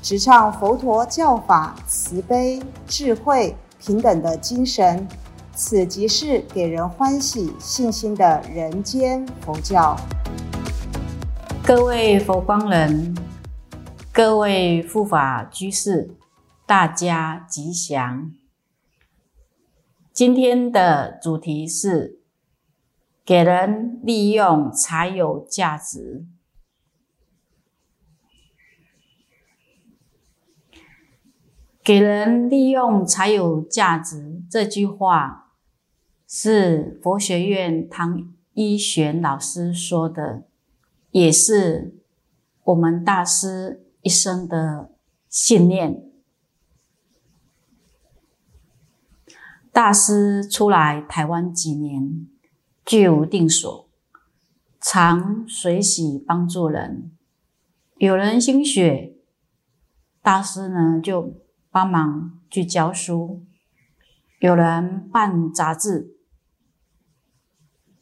直唱佛陀教法慈悲、智慧、平等的精神。此即是给人欢喜、信心的人间佛教。各位佛光人，各位护法居士，大家吉祥。今天的主题是：给人利用才有价值。给人利用才有价值这句话。是佛学院唐一玄老师说的，也是我们大师一生的信念。大师出来台湾几年，居无定所，常随喜帮助人。有人心血，大师呢就帮忙去教书；有人办杂志。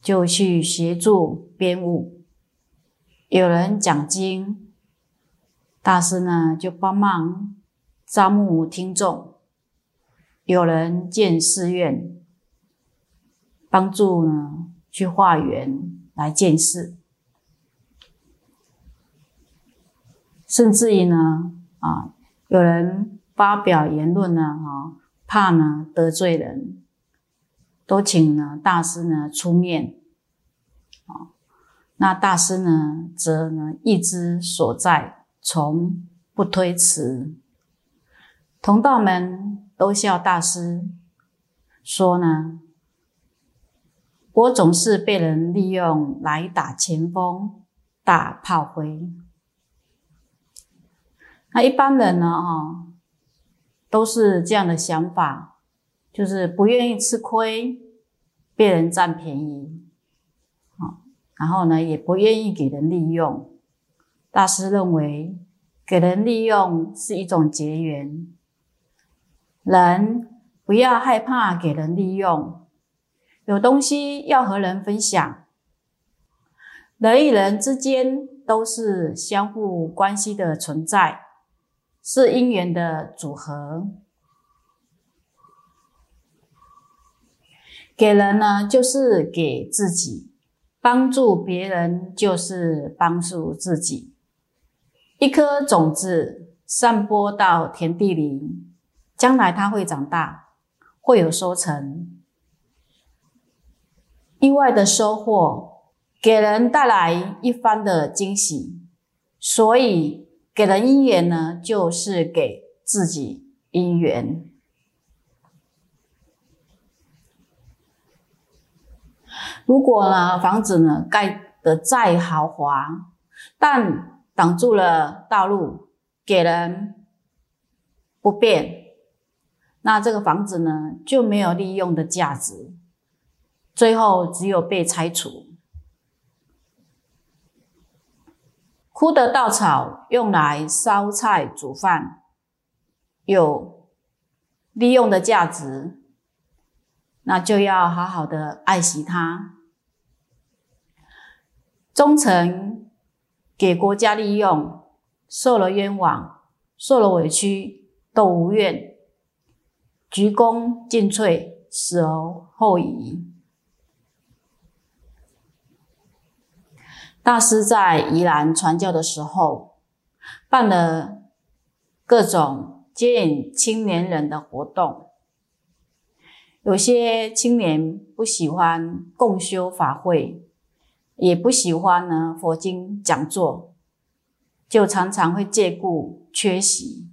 就去协助编务，有人讲经，大师呢就帮忙招募听众；有人建寺院，帮助呢去化缘来建寺，甚至于呢啊，有人发表言论呢，哈，怕呢得罪人。都请呢大师呢出面，啊，那大师呢则呢意之所在，从不推辞。同道们都笑大师，说呢，我总是被人利用来打前锋、打炮灰。那一般人呢，哈，都是这样的想法。就是不愿意吃亏，被人占便宜，啊，然后呢，也不愿意给人利用。大师认为，给人利用是一种结缘，人不要害怕给人利用，有东西要和人分享。人与人之间都是相互关系的存在，是因缘的组合。给人呢，就是给自己；帮助别人，就是帮助自己。一颗种子散播到田地里，将来它会长大，会有收成，意外的收获，给人带来一番的惊喜。所以，给人姻缘呢，就是给自己姻缘。如果呢，房子呢盖得再豪华，但挡住了道路，给人不便，那这个房子呢就没有利用的价值，最后只有被拆除。枯的稻草用来烧菜煮饭，有利用的价值，那就要好好的爱惜它。忠诚给国家利用，受了冤枉，受了委屈都无怨，鞠躬尽瘁，死而后已。大师在宜兰传教的时候，办了各种接引青年人的活动。有些青年不喜欢共修法会。也不喜欢呢佛经讲座，就常常会借故缺席，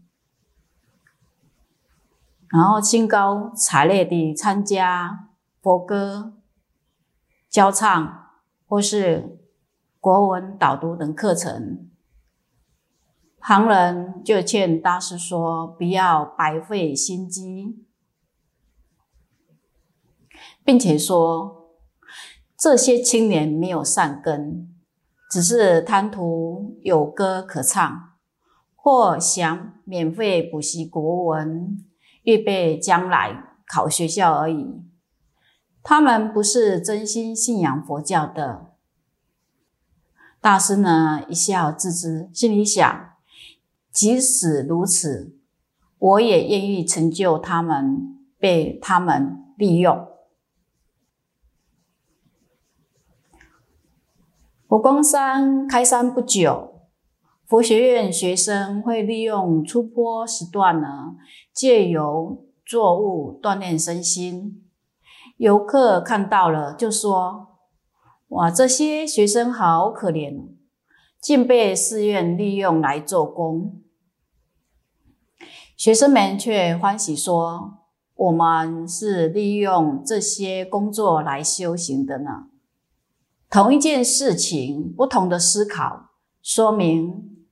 然后兴高采烈地参加佛歌教唱或是国文导读等课程，旁人就劝大师说：“不要白费心机，并且说这些青年没有善根，只是贪图有歌可唱，或想免费补习国文，预备将来考学校而已。他们不是真心信仰佛教的。”大师呢一笑自知，心里想：即使如此，我也愿意成就他们，被他们利用。佛光山开山不久，佛学院学生会利用出坡时段呢，借由作物锻炼身心。游客看到了，就说。哇，这些学生好可怜，竟被寺院利用来做工。学生们却欢喜说：“我们是利用这些工作来修行的呢。”同一件事情，不同的思考，说明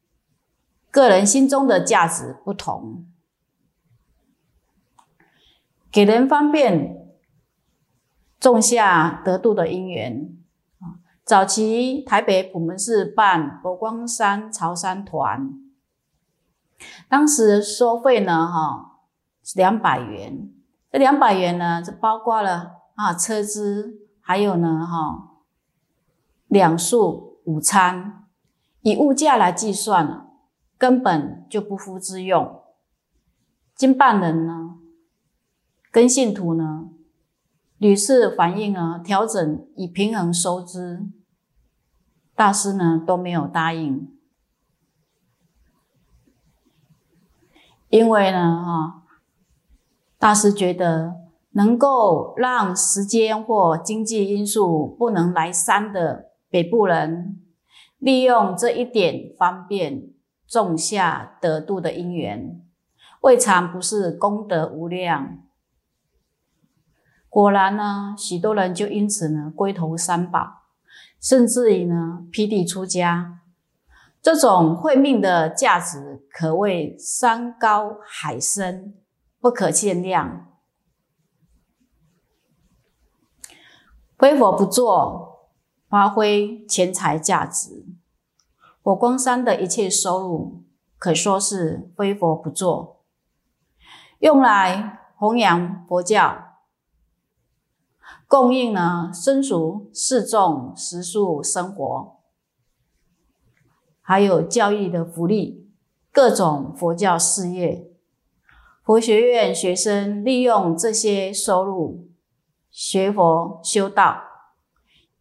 个人心中的价值不同。给人方便，种下得度的因缘。早期台北普门寺办佛光山朝山团，当时收费呢，哈，两百元。这两百元呢，就包括了啊车资，还有呢，哈，两宿午餐。以物价来计算，根本就不敷之用。经办人呢，跟信徒呢，屡次反映啊，调整以平衡收支。大师呢都没有答应，因为呢，哈，大师觉得能够让时间或经济因素不能来山的北部人，利用这一点方便种下得度的因缘，未尝不是功德无量。果然呢，许多人就因此呢归投三宝。甚至于呢，批地出家，这种慧命的价值可谓山高海深，不可限量。非佛不做，发挥钱财价值。火光山的一切收入，可说是非佛不做，用来弘扬佛教。供应呢，僧俗四众食宿生活，还有教育的福利，各种佛教事业，佛学院学生利用这些收入学佛修道，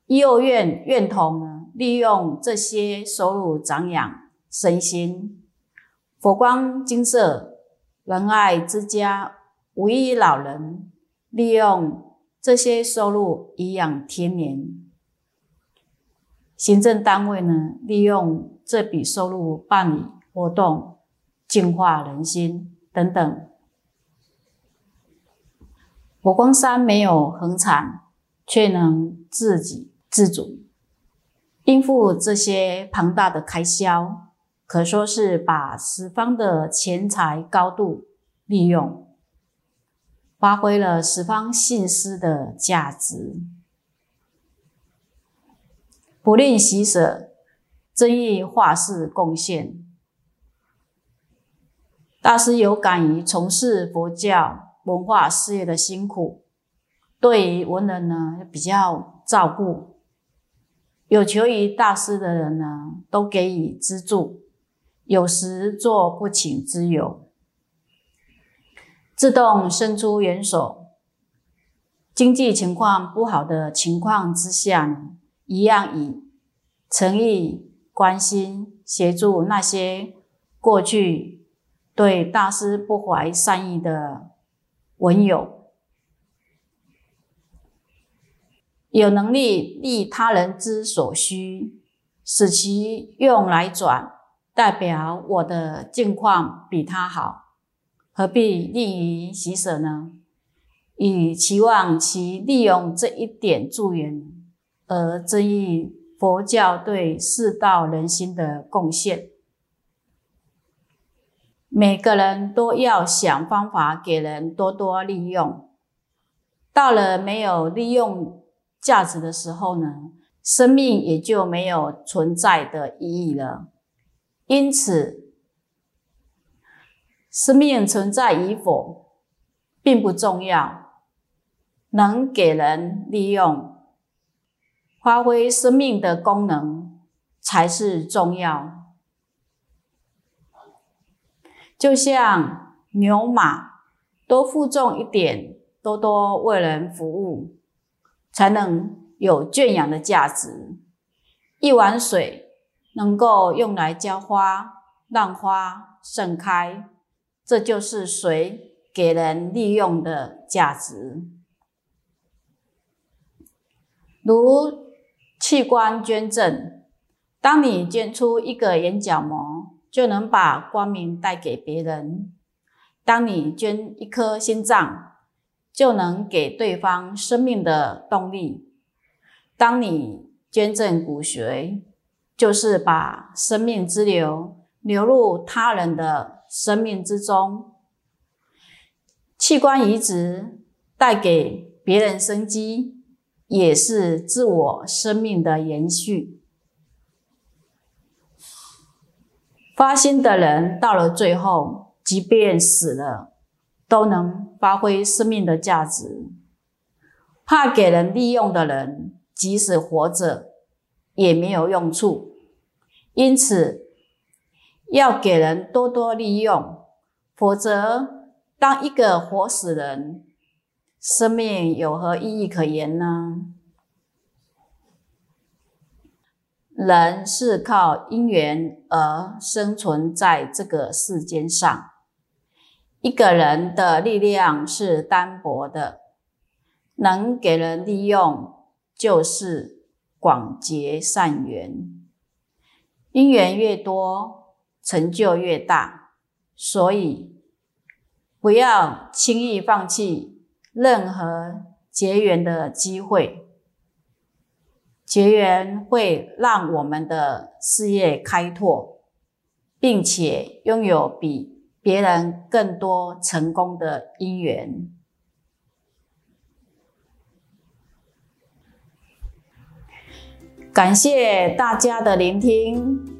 幼院院童呢利用这些收入长养身心，佛光金色仁爱之家五一老人利用。这些收入颐养天年，行政单位呢，利用这笔收入办理活动，净化人心等等。火光山没有恒产，却能自给自足，应付这些庞大的开销，可说是把十方的钱财高度利用。发挥了十方信施的价值，不吝喜舍，真意化世贡献。大师有感于从事佛教文化事业的辛苦，对于文人呢比较照顾，有求于大师的人呢都给予资助，有时做不请之友。自动伸出援手，经济情况不好的情况之下呢，一样以诚意、关心、协助那些过去对大师不怀善意的文友，有能力利他人之所需，使其用来转，代表我的境况比他好。何必利于喜舍呢？以期望其利用这一点助缘，而增益佛教对世道人心的贡献。每个人都要想方法给人多多利用。到了没有利用价值的时候呢，生命也就没有存在的意义了。因此，生命存在与否并不重要，能给人利用、发挥生命的功能才是重要。就像牛马多负重一点，多多为人服务，才能有圈养的价值。一碗水能够用来浇花，让花盛开，这就是水给人利用的价值。如器官捐赠，当你捐出一个眼角膜。就能把光明带给别人。当你捐一颗心脏，就能给对方生命的动力。当你捐赠骨髓，就是把生命之流流入他人的生命之中。器官移植带给别人生机，也是自我生命的延续。发心的人到了最后，即便死了，都能发挥生命的价值。怕给人利用的人，即使活着也没有用处。因此，要给人多多利用，否则，当一个活死人，生命有何意义可言呢？人是靠因缘而生存在这个世间上。一个人的力量是单薄的，能给人利用，就是广结善缘。因缘越多，成就越大。所以，不要轻易放弃任何结缘的机会。结缘会让我们的事业开拓，并且拥有比别人更多成功的因缘。感谢大家的聆听，